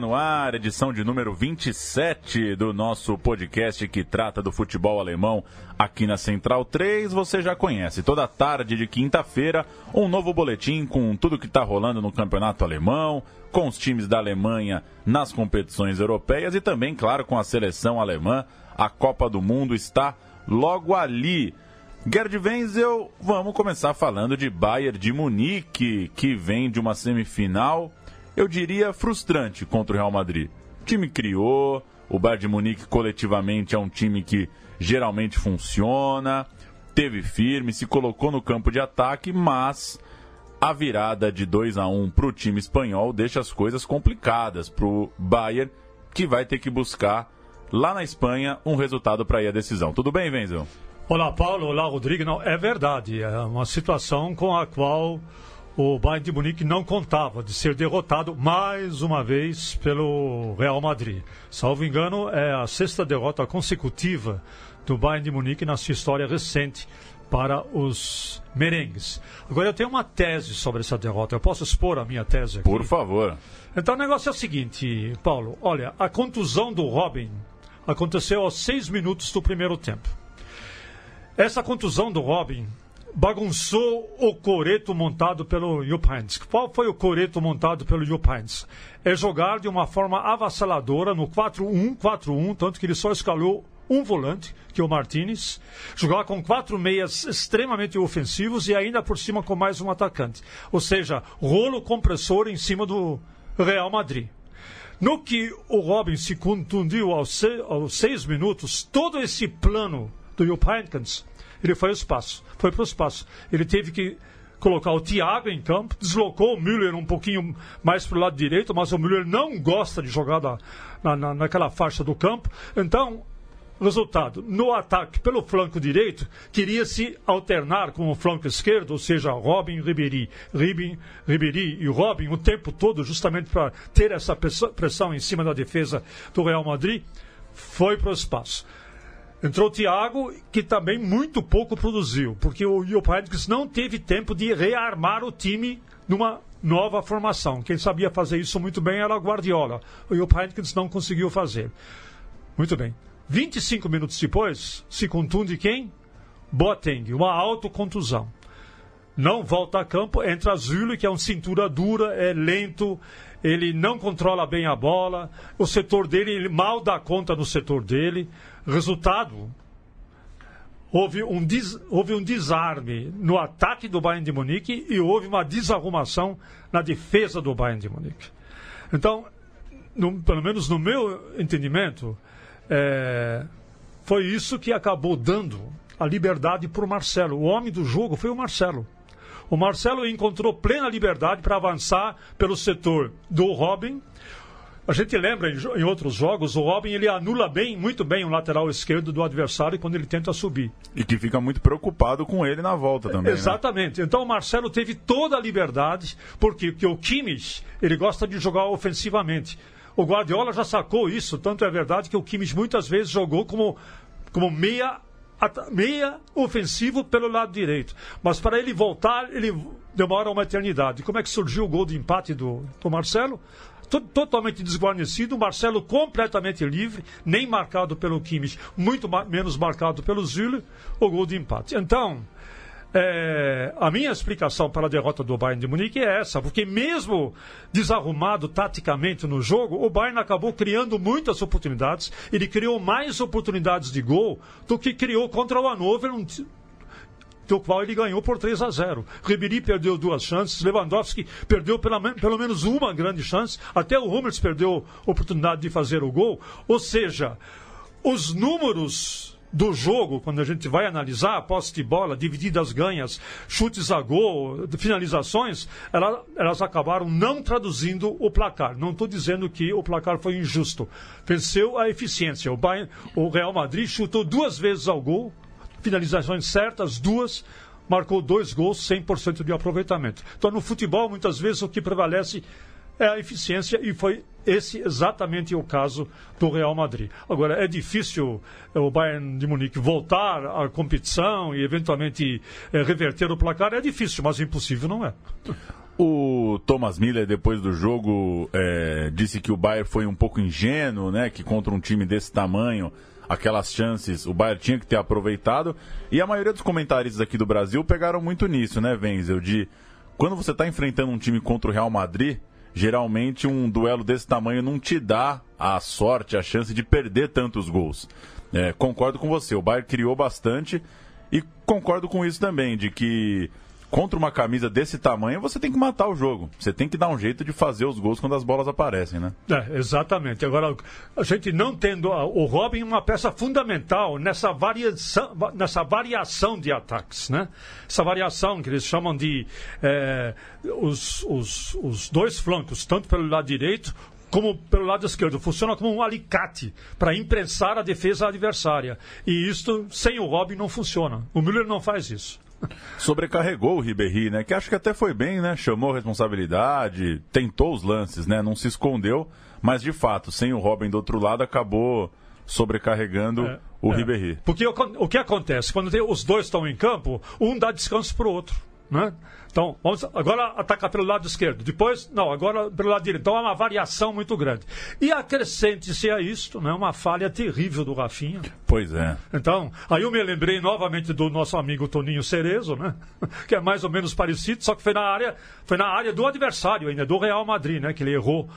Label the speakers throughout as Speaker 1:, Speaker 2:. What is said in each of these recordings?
Speaker 1: No ar, edição de número 27 do nosso podcast que trata do futebol alemão aqui na Central 3. Você já conhece, toda tarde de quinta-feira, um novo boletim com tudo que está rolando no campeonato alemão, com os times da Alemanha nas competições europeias e também, claro, com a seleção alemã. A Copa do Mundo está logo ali. Gerd Wenzel, vamos começar falando de Bayern de Munique, que vem de uma semifinal eu diria, frustrante contra o Real Madrid. O time criou, o Bayern de Munique coletivamente é um time que geralmente funciona, teve firme, se colocou no campo de ataque, mas a virada de 2 a 1 para o time espanhol deixa as coisas complicadas para o Bayern, que vai ter que buscar lá na Espanha um resultado para ir à decisão. Tudo bem, Wenzel?
Speaker 2: Olá, Paulo. Olá, Rodrigo. Não, é verdade. É uma situação com a qual o Bayern de Munique não contava de ser derrotado mais uma vez pelo Real Madrid. Salvo engano, é a sexta derrota consecutiva do Bayern de Munique na sua história recente para os merengues. Agora eu tenho uma tese sobre essa derrota. Eu posso expor a minha tese aqui?
Speaker 1: Por favor.
Speaker 2: Então o negócio é o seguinte, Paulo. Olha, a contusão do Robin aconteceu aos seis minutos do primeiro tempo. Essa contusão do Robin bagunçou o coreto montado pelo Jupp Heynckes. Qual foi o coreto montado pelo Jupp Heynckes? É jogar de uma forma avassaladora no 4-1-4-1, tanto que ele só escalou um volante, que é o Martinez, jogar com quatro meias extremamente ofensivos e ainda por cima com mais um atacante. Ou seja, rolo compressor em cima do Real Madrid. No que o Robin se contundiu aos, seis, minutos, todo esse plano do Jupp Heynckes ele foi ao espaço. Foi para o espaço. Ele teve que colocar o Thiago em campo, deslocou o Müller um pouquinho mais para o lado direito, mas o Müller não gosta de jogar na, na, naquela faixa do campo. Então, resultado, no ataque pelo flanco direito, queria se alternar com o flanco esquerdo, ou seja, Robin Ribéry, Ribin, Ribéry e Robin o tempo todo, justamente para ter essa pressão em cima da defesa do Real Madrid, foi para o espaço. Entrou o Thiago, que também muito pouco produziu, porque o Heynckes não teve tempo de rearmar o time numa nova formação. Quem sabia fazer isso muito bem era o Guardiola. O Heynckes não conseguiu fazer. Muito bem. 25 minutos depois, se contunde quem? Boateng, uma autocontusão. Não volta a campo, entra Zulu, que é um cintura dura, é lento, ele não controla bem a bola, o setor dele, ele mal dá conta no setor dele. Resultado, houve um, des, houve um desarme no ataque do Bayern de Munique e houve uma desarrumação na defesa do Bayern de Munique. Então, no, pelo menos no meu entendimento, é, foi isso que acabou dando a liberdade para o Marcelo. O homem do jogo foi o Marcelo. O Marcelo encontrou plena liberdade para avançar pelo setor do Robin a gente lembra em, outros jogos, o Robin ele anula bem, muito bem o lateral esquerdo do adversário quando ele tenta subir.
Speaker 1: E que fica muito preocupado com ele na volta também.
Speaker 2: Né? Exatamente. Né? Então o Marcelo teve toda a liberdade, porque, porque o Kimmich ele gosta de jogar ofensivamente. O Guardiola já sacou isso, tanto é verdade que o Kimmich muitas vezes jogou como, como meia meia ofensivo pelo lado direito. Mas para ele voltar, ele demora uma eternidade. Como é que surgiu o gol de empate do, do Marcelo? totalmente desguarnecido, o Marcelo completamente livre, nem marcado pelo Kimmich, muito menos marcado pelo Zülle, o gol de empate. Então, é, a minha explicação para a derrota do Bayern de Munique é essa, porque mesmo desarrumado taticamente no jogo, o Bayern acabou criando muitas oportunidades, ele criou mais oportunidades de gol do que criou contra o Hannover, do qual ele ganhou por 3 a 0. Ribéry perdeu duas chances, Lewandowski perdeu pela, pelo menos uma grande chance, até o Hummels perdeu a oportunidade de fazer o gol. Ou seja, os números do jogo, quando a gente vai analisar posse de bola, divididas ganhas, chutes a gol, finalizações, ela, elas acabaram não traduzindo o placar. Não estou dizendo que o placar foi injusto. Venceu a eficiência. O, Bayern, o Real Madrid chutou duas vezes ao gol, finalizações certas, duas marcou dois gols, 100% de aproveitamento. Então, no futebol, muitas vezes o que prevalece é a eficiência e foi esse exatamente o caso do Real Madrid. Agora, é difícil eh, o Bayern de Munique voltar à competição e eventualmente é, reverter o placar. É difícil, mas impossível não é.
Speaker 1: O Thomas Miller, depois do jogo, é, disse que o Bayern foi um pouco ingênuo, né? Que contra um time desse tamanho, aquelas chances o Bayern tinha que ter aproveitado. E a maioria dos comentaristas aqui do Brasil pegaram muito nisso, né, Wenzel? De quando você está enfrentando um time contra o Real Madrid geralmente um duelo desse tamanho não te dá a sorte, a chance de perder tantos gols. É, concordo com você, o Bayern criou bastante e concordo com isso também, de que contra uma camisa desse tamanho, você tem que matar o jogo. Você tem que dar um jeito de fazer os gols quando as bolas aparecem, né?
Speaker 2: É, exatamente. Agora, a gente não tendo o Robin uma peça fundamental nessa variação, nessa variação de ataques, né? Essa variação que eles chamam de é, os, os, os dois flancos, tanto pelo lado direito como pelo lado esquerdo, funciona como um alicate para imprensar a defesa adversária. E isto, sem o Robin, não funciona. O Müller não faz isso.
Speaker 1: Sobrecarregou o Ribéry, né? Que acho que até foi bem, né? Chamou responsabilidade, tentou os lances, né? Não se escondeu, mas de fato, sem o Robin do outro lado, acabou sobrecarregando é, o é. Ribéry.
Speaker 2: Porque o, o, que acontece? Quando tem, os dois estão em campo, um dá descanso para o outro. Né? Então, vamos agora atacar pelo lado esquerdo. Depois, não, agora pelo lado direito. Então, é uma variação muito grande. E acrescente-se a isto, né, uma falha terrível do Rafinha.
Speaker 1: Pois é.
Speaker 2: Então, aí eu me lembrei novamente do nosso amigo Toninho Cerezo, né? Que é mais ou menos parecido, só que foi na área, foi na área do adversário ainda, do Real Madrid, né? Que ele errou,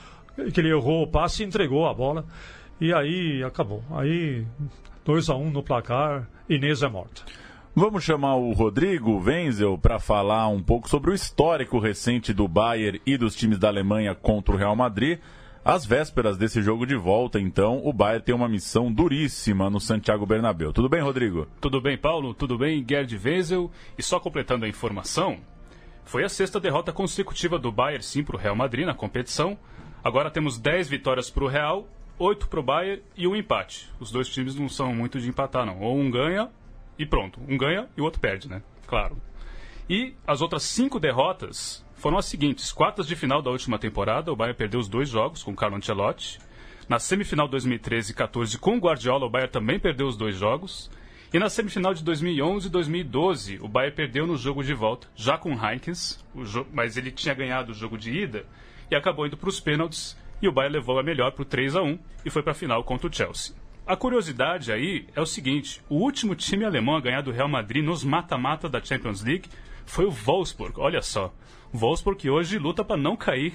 Speaker 2: que ele errou o passe e entregou a bola. E aí acabou. Aí 2 a 1 um no placar, Inês é morta.
Speaker 1: Vamos chamar o Rodrigo Wenzel para falar um pouco sobre o histórico recente do Bayern e dos times da Alemanha contra o Real Madrid. Às vésperas desse jogo de volta, então, o Bayern tem uma missão duríssima no Santiago Bernabéu. Tudo bem, Rodrigo?
Speaker 3: Tudo bem, Paulo? Tudo bem, Gerd Wenzel? E só completando a informação, foi a sexta derrota consecutiva do Bayern, sim, para o Real Madrid na competição. Agora temos 10 vitórias para o Real, 8 para o Bayern e um empate. Os dois times não são muito de empatar, não. Ou um ganha e pronto. Um ganha e o outro perde, né? Claro. E as outras cinco derrotas foram as seguintes: quartas de final da última temporada, o Bayern perdeu os dois jogos com o Carlo Ancelotti. Na semifinal 2013 e 14 com o Guardiola, o Bayern também perdeu os dois jogos. E na semifinal de 2011 e 2012, o Bayern perdeu no jogo de volta, já com o Heinkens, mas ele tinha ganhado o jogo de ida e acabou indo para os pênaltis. E o Bayern levou a melhor para o 3 a 1 e foi para a final contra o Chelsea. A curiosidade aí é o seguinte: o último time alemão a ganhar do Real Madrid nos mata-mata da Champions League foi o Wolfsburg. Olha só, Wolfsburg que hoje luta para não cair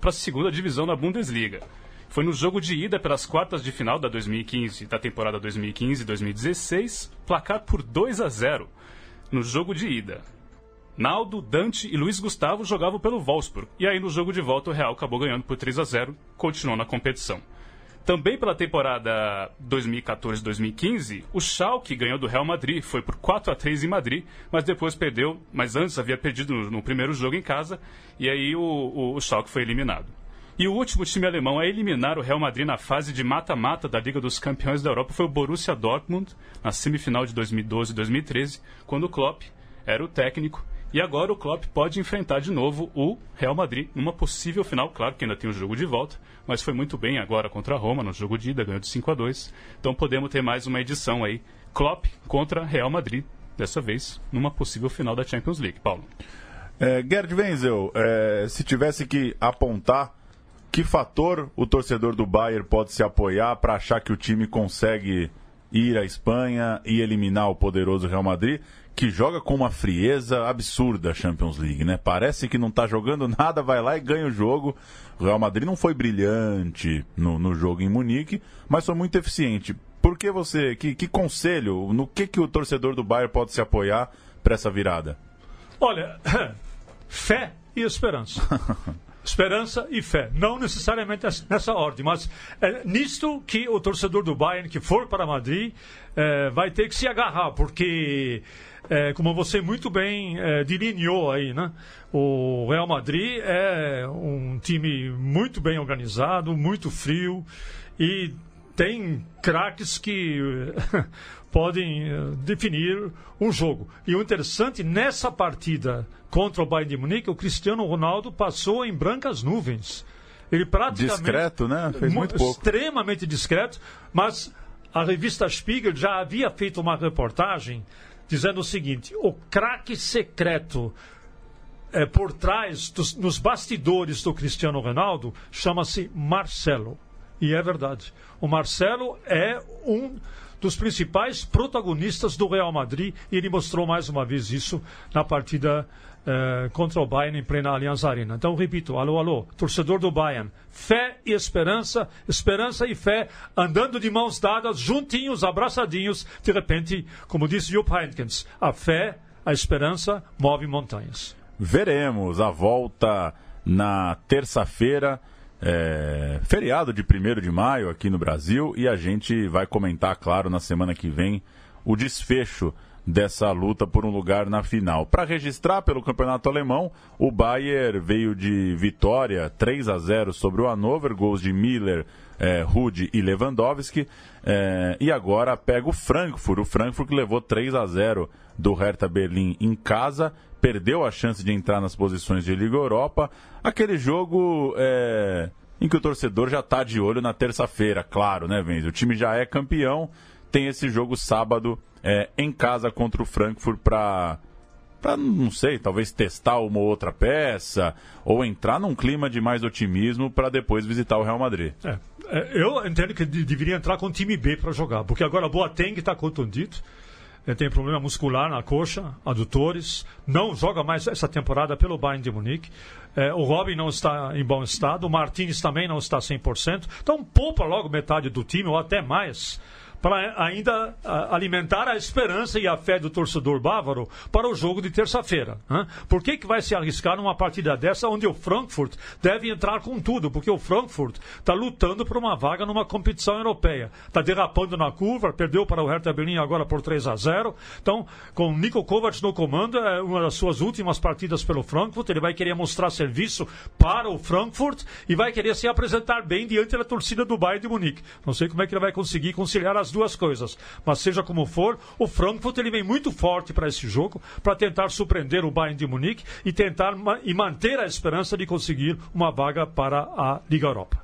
Speaker 3: para a segunda divisão da Bundesliga. Foi no jogo de ida pelas quartas de final da 2015, da temporada 2015-2016, placar por 2 a 0 no jogo de ida. Naldo, Dante e Luiz Gustavo jogavam pelo Wolfsburg. E aí no jogo de volta o Real acabou ganhando por 3 a 0, continuou na competição. Também pela temporada 2014-2015, o Schalke ganhou do Real Madrid, foi por 4 a 3 em Madrid, mas depois perdeu, mas antes havia perdido no, no primeiro jogo em casa, e aí o, o, o Schalke foi eliminado. E o último time alemão a eliminar o Real Madrid na fase de mata-mata da Liga dos Campeões da Europa foi o Borussia Dortmund, na semifinal de 2012 e 2013, quando o Klopp era o técnico e agora o Klopp pode enfrentar de novo o Real Madrid numa possível final. Claro que ainda tem o jogo de volta, mas foi muito bem agora contra a Roma no jogo de ida, ganhou de 5 a 2. Então podemos ter mais uma edição aí. Klopp contra Real Madrid, dessa vez numa possível final da Champions League. Paulo.
Speaker 1: É, Gerd Wenzel, é, se tivesse que apontar que fator o torcedor do Bayern pode se apoiar para achar que o time consegue ir à Espanha e eliminar o poderoso Real Madrid? Que joga com uma frieza absurda a Champions League, né? Parece que não está jogando nada, vai lá e ganha o jogo. O Real Madrid não foi brilhante no, no jogo em Munique, mas foi muito eficiente. Por que você, que, que conselho, no que, que o torcedor do Bayern pode se apoiar para essa virada?
Speaker 2: Olha, fé e esperança. esperança e fé. Não necessariamente nessa ordem, mas é nisto que o torcedor do Bayern que for para Madrid é, vai ter que se agarrar, porque é, como você muito bem é, delineou aí, né? O Real Madrid é um time muito bem organizado, muito frio e tem craques que podem eh, definir um jogo. E o interessante, nessa partida contra o Bayern de Munique, o Cristiano Ronaldo passou em brancas nuvens. Ele praticamente...
Speaker 1: Discreto, né? Fez muito pouco.
Speaker 2: Extremamente discreto, mas a revista Spiegel já havia feito uma reportagem dizendo o seguinte, o craque secreto é, por trás, dos, nos bastidores do Cristiano Ronaldo, chama-se Marcelo. E é verdade. O Marcelo é um dos principais protagonistas do Real Madrid e ele mostrou mais uma vez isso na partida eh, contra o Bayern em plena Allianz Arena. Então, repito, alô, alô, torcedor do Bayern, fé e esperança, esperança e fé, andando de mãos dadas, juntinhos, abraçadinhos, de repente, como disse Jupp Heynckes, a fé, a esperança move montanhas.
Speaker 1: Veremos a volta na terça-feira é, feriado de 1 de maio aqui no Brasil e a gente vai comentar, claro, na semana que vem o desfecho dessa luta por um lugar na final. Para registrar pelo Campeonato Alemão, o Bayern veio de vitória 3 a 0 sobre o Hannover, gols de Miller, é, Rude e Lewandowski, é, e agora pega o Frankfurt, o Frankfurt que levou 3 a 0 do Hertha Berlim em casa, perdeu a chance de entrar nas posições de Liga Europa. Aquele jogo é, em que o torcedor já está de olho na terça-feira, claro, né, Venz? O time já é campeão, tem esse jogo sábado é, em casa contra o Frankfurt para para não sei, talvez testar uma ou outra peça ou entrar num clima de mais otimismo para depois visitar o Real Madrid.
Speaker 2: É, é, eu entendo que deveria entrar com o time B para jogar, porque agora Boateng está contundido. Tem problema muscular na coxa, adutores, não joga mais essa temporada pelo Bayern de Munique. É, o Robin não está em bom estado, o Martins também não está 100%. Então poupa logo metade do time, ou até mais para ainda alimentar a esperança e a fé do torcedor bávaro para o jogo de terça-feira. Por que, que vai se arriscar numa partida dessa onde o Frankfurt deve entrar com tudo? Porque o Frankfurt está lutando por uma vaga numa competição europeia. Está derrapando na curva, perdeu para o Hertha Berlim agora por 3 a 0. Então, com Nico Kovac no comando, é uma das suas últimas partidas pelo Frankfurt. Ele vai querer mostrar serviço para o Frankfurt e vai querer se apresentar bem diante da torcida do Bayern de Munique. Não sei como é que ele vai conseguir conciliar as duas coisas. Mas seja como for, o Frankfurt ele vem muito forte para esse jogo, para tentar surpreender o Bayern de Munique e tentar e manter a esperança de conseguir uma vaga para a Liga Europa.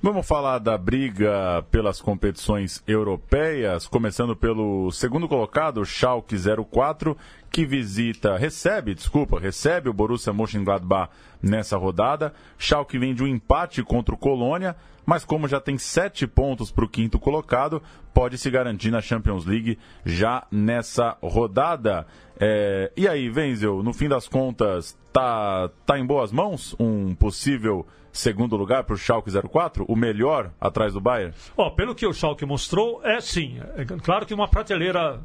Speaker 1: Vamos falar da briga pelas competições europeias, começando pelo segundo colocado, Schalke 04, que visita, recebe, desculpa, recebe o Borussia Mönchengladbach nessa rodada. Schalke vem de um empate contra o Colônia, mas como já tem sete pontos para o quinto colocado, pode se garantir na Champions League já nessa rodada. É, e aí, Wenzel, no fim das contas, tá, tá em boas mãos um possível segundo lugar para o Schalke 04, o melhor atrás do Bayern?
Speaker 2: Oh, pelo que o Schalke mostrou, é sim. É claro que uma prateleira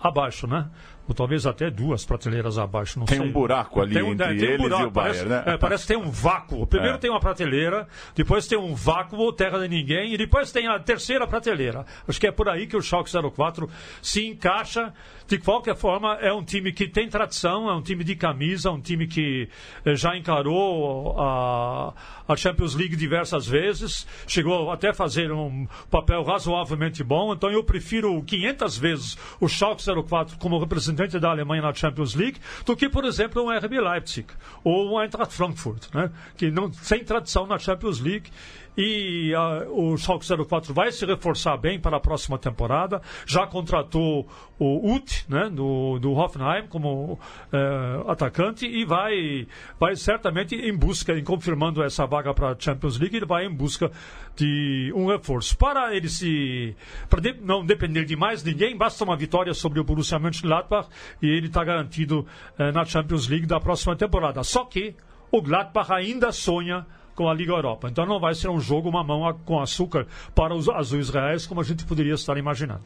Speaker 2: abaixo, né? Ou talvez até duas prateleiras abaixo, não
Speaker 1: tem
Speaker 2: sei.
Speaker 1: um buraco ali um, entre eles buraco, e o
Speaker 2: parece,
Speaker 1: né?
Speaker 2: É, parece que tem um vácuo. Primeiro é. tem uma prateleira, depois tem um vácuo, terra de ninguém, e depois tem a terceira prateleira. Acho que é por aí que o Schalke 04 se encaixa. De qualquer forma, é um time que tem tradição, é um time de camisa, um time que eh, já encarou a, a Champions League diversas vezes, chegou até a fazer um papel razoavelmente bom, então eu prefiro 500 vezes o Schalke 04 como representante representante da Alemanha na Champions League do que, por exemplo, um RB Leipzig ou um Eintracht Frankfurt, né? que não sem tradição na Champions League e uh, o Schalke 04 vai se reforçar bem para a próxima temporada. Já contratou o Ut, né, do, do Hoffenheim, como uh, atacante e vai, vai certamente em busca, em confirmando essa vaga para a Champions League, ele vai em busca de um reforço. Para ele se. para de, não depender de mais ninguém, basta uma vitória sobre o Borussia Mönchengladbach e ele está garantido uh, na Champions League da próxima temporada. Só que o Gladbach ainda sonha com a Liga Europa. Então não vai ser um jogo mamão com açúcar para os azuis reais, como a gente poderia estar imaginando.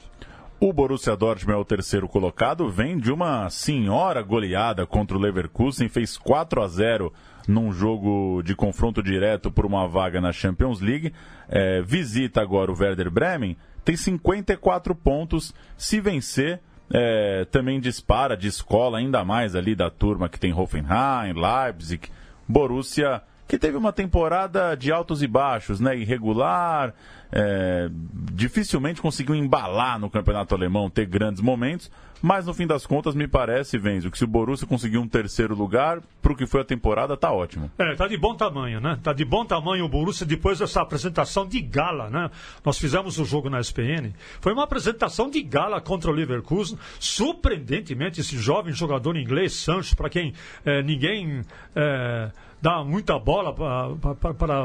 Speaker 1: O Borussia Dortmund é o terceiro colocado, vem de uma senhora goleada contra o Leverkusen, fez 4 a 0 num jogo de confronto direto por uma vaga na Champions League. É, visita agora o Werder Bremen, tem 54 pontos. Se vencer, é, também dispara de escola ainda mais ali da turma que tem Hoffenheim, Leipzig, Borussia que teve uma temporada de altos e baixos, né? Irregular, é, dificilmente conseguiu embalar no campeonato alemão, ter grandes momentos, mas no fim das contas me parece, Venzo, que se o Borussia conseguiu um terceiro lugar, para o que foi a temporada, tá ótimo.
Speaker 2: É, tá de bom tamanho, né? Tá de bom tamanho o Borussia depois dessa apresentação de gala, né? Nós fizemos o jogo na SPN, foi uma apresentação de gala contra o Leverkusen, surpreendentemente esse jovem jogador inglês, Sancho, para quem é, ninguém... É, dá muita bola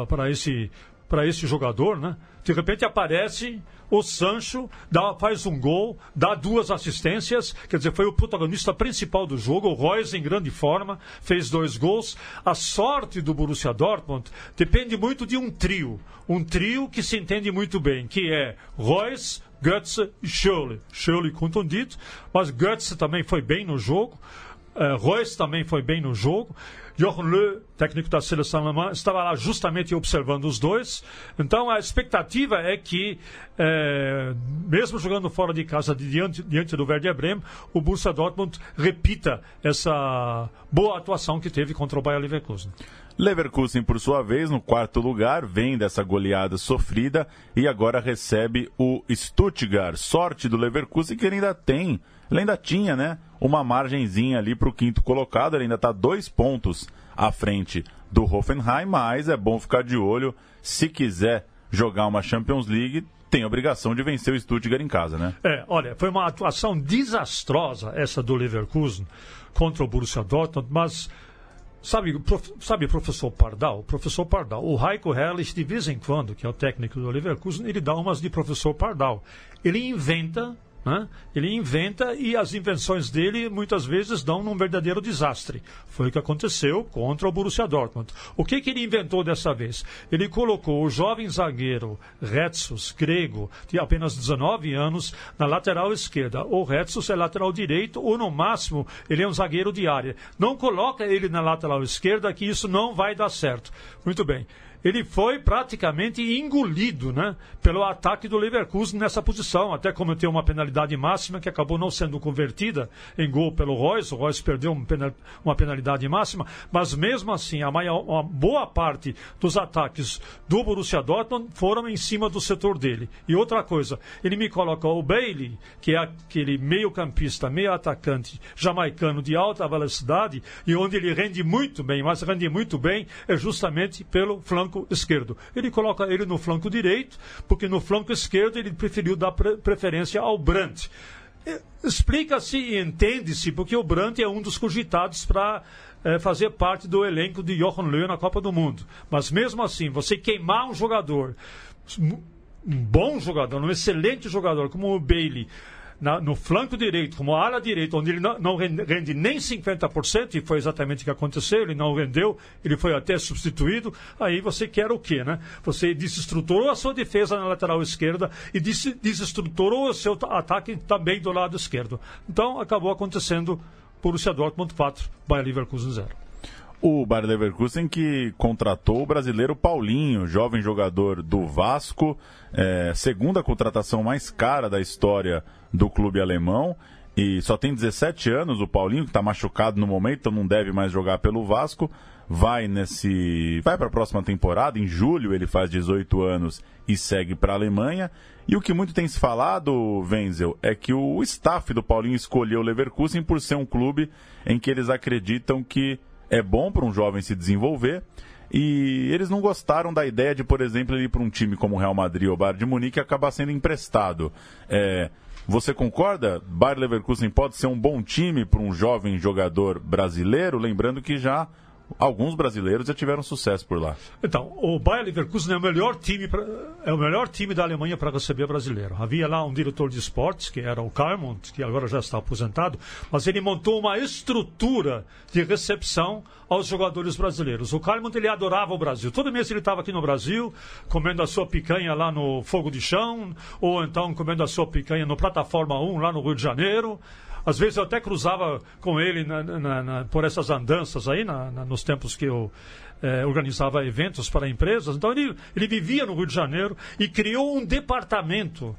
Speaker 2: para esse, esse jogador, né? De repente aparece o Sancho, dá, faz um gol, dá duas assistências, quer dizer, foi o protagonista principal do jogo. O Royce, em grande forma, fez dois gols. A sorte do Borussia Dortmund depende muito de um trio. Um trio que se entende muito bem, que é Royce, Götze e Schöle. Schöle contundido, mas Götze também foi bem no jogo. Uh, Royce também foi bem no jogo. Löw, técnico da seleção alemã, estava lá justamente observando os dois. Então a expectativa é que, é, mesmo jogando fora de casa diante, diante do Werder Bremen, o Borussia Dortmund repita essa boa atuação que teve contra o Bayer Leverkusen.
Speaker 1: Leverkusen, por sua vez, no quarto lugar, vem dessa goleada sofrida e agora recebe o Stuttgart. Sorte do Leverkusen que ele ainda tem, ele ainda tinha, né? Uma margenzinha ali para o quinto colocado. Ele ainda está dois pontos à frente do Hoffenheim, mas é bom ficar de olho. Se quiser jogar uma Champions League, tem a obrigação de vencer o Stuttgart em casa, né?
Speaker 2: É, olha, foi uma atuação desastrosa essa do Leverkusen contra o Borussia Dortmund, mas sabe, prof, sabe professor Pardal? Professor Pardal, o Heiko Herrlich, de vez em quando, que é o técnico do Leverkusen, ele dá umas de professor Pardal. Ele inventa né? Ele inventa e as invenções dele muitas vezes dão num verdadeiro desastre. Foi o que aconteceu contra o Borussia Dortmund. O que, que ele inventou dessa vez? Ele colocou o jovem zagueiro Retsus, grego, de apenas 19 anos, na lateral esquerda. O Retsus é lateral direito ou, no máximo, ele é um zagueiro de área. Não coloca ele na lateral esquerda que isso não vai dar certo. Muito bem ele foi praticamente engolido né, pelo ataque do Leverkusen nessa posição, até cometeu uma penalidade máxima que acabou não sendo convertida em gol pelo Royce. O Royce perdeu uma penalidade máxima, mas mesmo assim, a maior, uma boa parte dos ataques do Borussia Dortmund foram em cima do setor dele. E outra coisa, ele me coloca o Bailey, que é aquele meio-campista, meio-atacante jamaicano de alta velocidade, e onde ele rende muito bem, mas rende muito bem é justamente pelo flanco flanco esquerdo. Ele coloca ele no flanco direito, porque no flanco esquerdo ele preferiu dar pre preferência ao Brandt. Explica-se e entende-se, porque o Brandt é um dos cogitados para é, fazer parte do elenco de Johan Löw na Copa do Mundo. Mas mesmo assim, você queimar um jogador, um bom jogador, um excelente jogador como o Bailey, na, no flanco direito, como ala direita, onde ele não, não rende nem 50%, e foi exatamente o que aconteceu, ele não rendeu, ele foi até substituído, aí você quer o quê, né? Você desestruturou a sua defesa na lateral esquerda e desestruturou o seu ataque também do lado esquerdo. Então, acabou acontecendo Borussia Dortmund 4, Bayer Leverkusen 0.
Speaker 1: O Bayer Leverkusen que contratou o brasileiro Paulinho, jovem jogador do Vasco, é, segunda contratação mais cara da história do clube alemão. E só tem 17 anos o Paulinho, que está machucado no momento, então não deve mais jogar pelo Vasco. Vai nesse. Vai para a próxima temporada, em julho ele faz 18 anos e segue para a Alemanha. E o que muito tem se falado, Wenzel, é que o staff do Paulinho escolheu o Leverkusen por ser um clube em que eles acreditam que é bom para um jovem se desenvolver. E eles não gostaram da ideia de, por exemplo, ele ir para um time como o Real Madrid ou Bayern de Munique e acabar sendo emprestado. É, você concorda? Bayer Leverkusen pode ser um bom time para um jovem jogador brasileiro, lembrando que já alguns brasileiros já tiveram sucesso por lá.
Speaker 2: Então, o Bayer Leverkusen é o melhor time pra, é o melhor time da Alemanha para receber brasileiro. Havia lá um diretor de esportes que era o Carmont, que agora já está aposentado, mas ele montou uma estrutura de recepção aos jogadores brasileiros. O Carmont ele adorava o Brasil. Todo mês ele estava aqui no Brasil, comendo a sua picanha lá no Fogo de Chão, ou então comendo a sua picanha no Plataforma 1 lá no Rio de Janeiro Às vezes eu até cruzava com ele na, na, na, por essas andanças aí, nos tempos que eu é, organizava eventos para empresas. Então ele, ele vivia no Rio de Janeiro e criou um departamento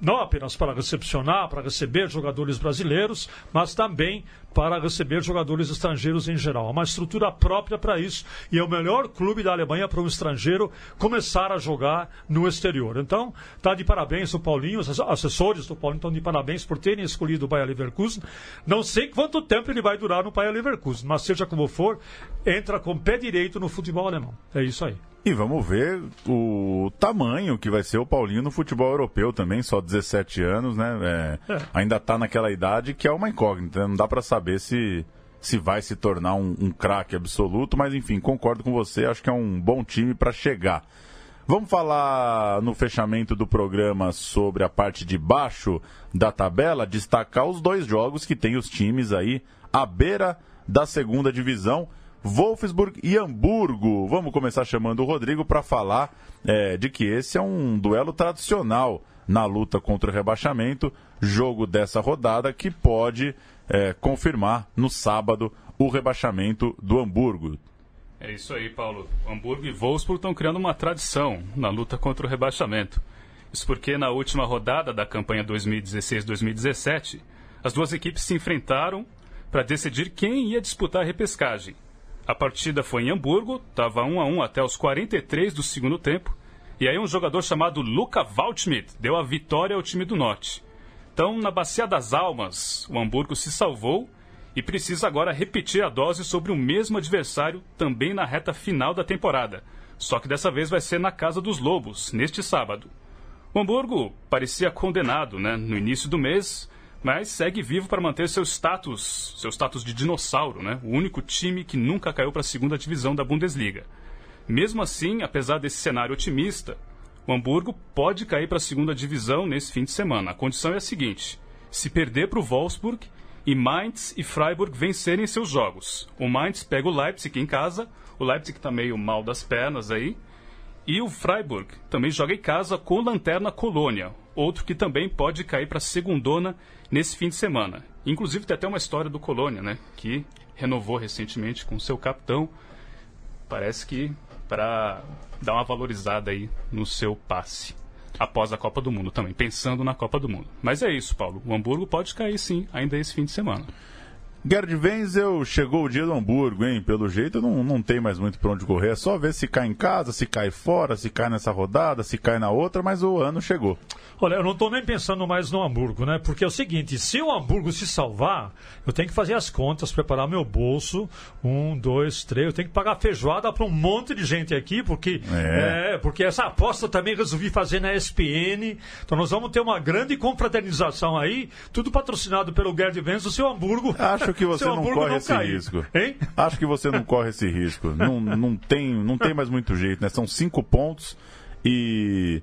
Speaker 2: não apenas para recepcionar, para receber jogadores brasileiros, mas também para receber jogadores estrangeiros em geral. Uma estrutura própria para isso e é o melhor clube da Alemanha para um estrangeiro começar a jogar no exterior. Então, está de parabéns o Paulinho, os assessores do Paulinho estão de parabéns por terem escolhido o Bayer Leverkusen. Não sei quanto tempo ele vai durar no Bayer Leverkusen, mas seja como for, entra com pé direito no futebol alemão. É isso aí.
Speaker 1: E vamos ver o tamanho que vai ser o Paulinho no futebol europeu também, só 17 anos, né? É, é. Ainda está naquela idade que é uma incógnita, não dá para saber se, se vai se tornar um, um craque absoluto, mas enfim, concordo com você, acho que é um bom time para chegar. Vamos falar no fechamento do programa sobre a parte de baixo da tabela, destacar os dois jogos que tem os times aí à beira da segunda divisão. Wolfsburg e Hamburgo. Vamos começar chamando o Rodrigo para falar é, de que esse é um duelo tradicional na luta contra o rebaixamento, jogo dessa rodada que pode é, confirmar no sábado o rebaixamento do Hamburgo.
Speaker 3: É isso aí, Paulo. Hamburgo e Wolfsburg estão criando uma tradição na luta contra o rebaixamento. Isso porque na última rodada da campanha 2016-2017, as duas equipes se enfrentaram para decidir quem ia disputar a repescagem. A partida foi em Hamburgo, estava 1 a 1 até os 43 do segundo tempo. E aí um jogador chamado Luca Waldschmidt deu a vitória ao time do Norte. Então, na Bacia das Almas, o Hamburgo se salvou e precisa agora repetir a dose sobre o mesmo adversário também na reta final da temporada. Só que dessa vez vai ser na Casa dos Lobos, neste sábado. O Hamburgo parecia condenado né, no início do mês mas segue vivo para manter seu status, seu status de dinossauro, né? O único time que nunca caiu para a segunda divisão da Bundesliga. Mesmo assim, apesar desse cenário otimista, o Hamburgo pode cair para a segunda divisão nesse fim de semana. A condição é a seguinte: se perder para o Wolfsburg e Mainz e Freiburg vencerem seus jogos. O Mainz pega o Leipzig em casa, o Leipzig está meio mal das pernas aí, e o Freiburg também joga em casa com Lanterna Colônia, outro que também pode cair para segundona nesse fim de semana. Inclusive tem até uma história do Colônia, né? Que renovou recentemente com seu capitão. Parece que para dar uma valorizada aí no seu passe após a Copa do Mundo também, pensando na Copa do Mundo. Mas é isso, Paulo. O Hamburgo pode cair sim, ainda esse fim de semana.
Speaker 1: Gerd Wenzel, chegou o dia do Hamburgo, hein? Pelo jeito não, não tem mais muito para onde correr. É só ver se cai em casa, se cai fora, se cai nessa rodada, se cai na outra, mas o ano chegou.
Speaker 2: Olha, eu não estou nem pensando mais no Hamburgo, né? Porque é o seguinte, se o Hamburgo se salvar, eu tenho que fazer as contas, preparar meu bolso. Um, dois, três. Eu tenho que pagar feijoada para um monte de gente aqui, porque, é. é. porque essa aposta também resolvi fazer na SPN. Então nós vamos ter uma grande confraternização aí, tudo patrocinado pelo Gerd Venz, o seu Hamburgo.
Speaker 1: Acho que você não corre não esse cair. risco. Hein? Acho que você não corre esse risco. Não, não, tem, não tem mais muito jeito, né? São cinco pontos e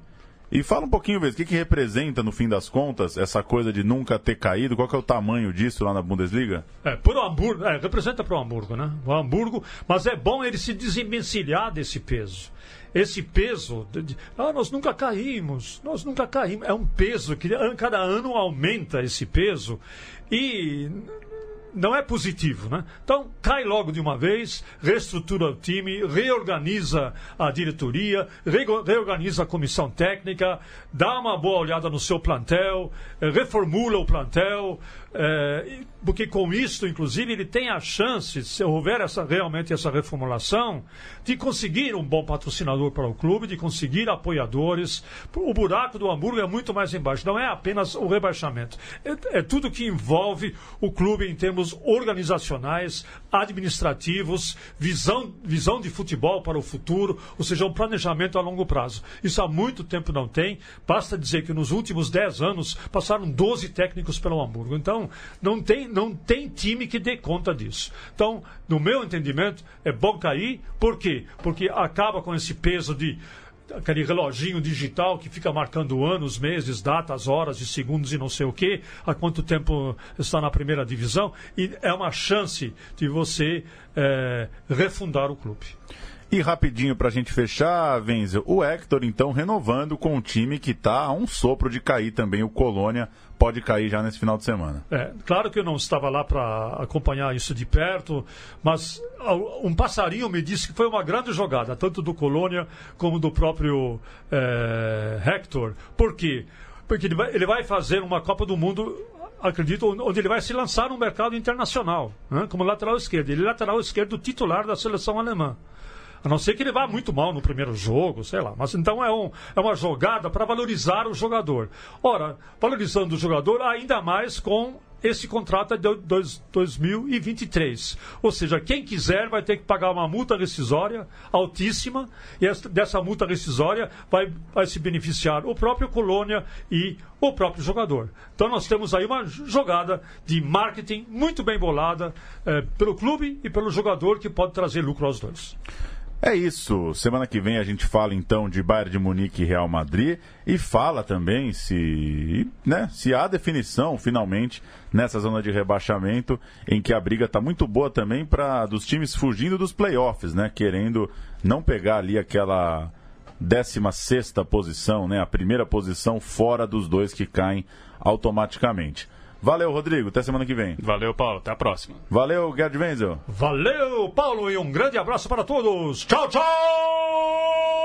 Speaker 1: e fala um pouquinho, Vez, o que, que representa, no fim das contas, essa coisa de nunca ter caído? Qual que é o tamanho disso lá na Bundesliga?
Speaker 2: É, por Hamburgo, é, representa para o Hamburgo, né? O Hamburgo, mas é bom ele se desenvencilhar desse peso. Esse peso, de, de, ah, nós nunca caímos, nós nunca caímos. É um peso que cada ano aumenta esse peso e não é positivo, né? Então, cai logo de uma vez, reestrutura o time, reorganiza a diretoria, reorganiza a comissão técnica, dá uma boa olhada no seu plantel, reformula o plantel, é, porque com isso, inclusive, ele tem a chance, se houver essa, realmente essa reformulação, de conseguir um bom patrocinador para o clube, de conseguir apoiadores. O buraco do Hamburgo é muito mais embaixo, não é apenas o rebaixamento. É, é tudo que envolve o clube em termos organizacionais, administrativos, visão, visão de futebol para o futuro, ou seja, um planejamento a longo prazo. Isso há muito tempo não tem. Basta dizer que nos últimos 10 anos passaram 12 técnicos pelo Hamburgo. Então, não, tem, não tem time que dê conta disso. Então, no meu entendimento, é bom cair. Por quê? Porque acaba com esse peso de aquele reloginho digital que fica marcando anos, meses, datas, horas e segundos e não sei o quê, há quanto tempo está na primeira divisão, e é uma chance de você é, refundar o clube.
Speaker 1: E rapidinho para a gente fechar, Wenzel, o Hector então renovando com um time que está a um sopro de cair também, o Colônia pode cair já nesse final de semana.
Speaker 2: É, claro que eu não estava lá para acompanhar isso de perto, mas um passarinho me disse que foi uma grande jogada, tanto do Colônia como do próprio é, Hector. Por quê? Porque ele vai, ele vai fazer uma Copa do Mundo acredito, onde ele vai se lançar no mercado internacional, né, como lateral esquerdo. Ele é lateral esquerdo titular da seleção alemã. A não ser que ele vá muito mal no primeiro jogo, sei lá. Mas então é, um, é uma jogada para valorizar o jogador. Ora, valorizando o jogador ainda mais com esse contrato é de 2023. Ou seja, quem quiser vai ter que pagar uma multa rescisória altíssima, e essa, dessa multa rescisória vai, vai se beneficiar o próprio Colônia e o próprio jogador. Então nós temos aí uma jogada de marketing muito bem bolada eh, pelo clube e pelo jogador que pode trazer lucro aos dois.
Speaker 1: É isso. Semana que vem a gente fala então de Bayern de Munique e Real Madrid e fala também se, né, se há definição finalmente nessa zona de rebaixamento em que a briga está muito boa também para dos times fugindo dos playoffs, né, querendo não pegar ali aquela 16 posição, né, a primeira posição fora dos dois que caem automaticamente. Valeu, Rodrigo. Até semana que vem.
Speaker 3: Valeu, Paulo. Até a próxima.
Speaker 1: Valeu, Gerd Wenzel.
Speaker 2: Valeu, Paulo. E um grande abraço para todos. Tchau, tchau!